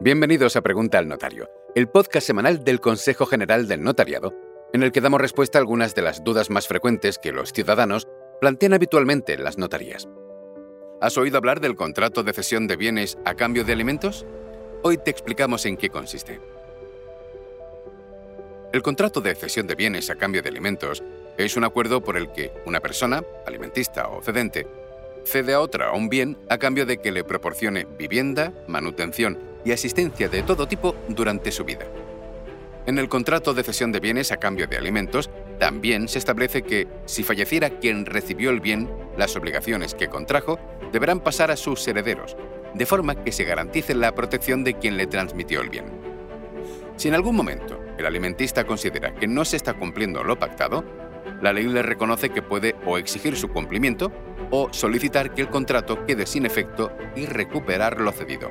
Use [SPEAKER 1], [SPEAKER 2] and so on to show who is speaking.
[SPEAKER 1] Bienvenidos a Pregunta al Notario, el podcast semanal del Consejo General del Notariado, en el que damos respuesta a algunas de las dudas más frecuentes que los ciudadanos plantean habitualmente en las notarías. ¿Has oído hablar del contrato de cesión de bienes a cambio de alimentos? Hoy te explicamos en qué consiste. El contrato de cesión de bienes a cambio de alimentos es un acuerdo por el que una persona, alimentista o cedente, cede a otra un bien a cambio de que le proporcione vivienda, manutención y asistencia de todo tipo durante su vida. En el contrato de cesión de bienes a cambio de alimentos, también se establece que, si falleciera quien recibió el bien, las obligaciones que contrajo deberán pasar a sus herederos, de forma que se garantice la protección de quien le transmitió el bien. Si en algún momento el alimentista considera que no se está cumpliendo lo pactado, la ley le reconoce que puede o exigir su cumplimiento o solicitar que el contrato quede sin efecto y recuperar lo cedido.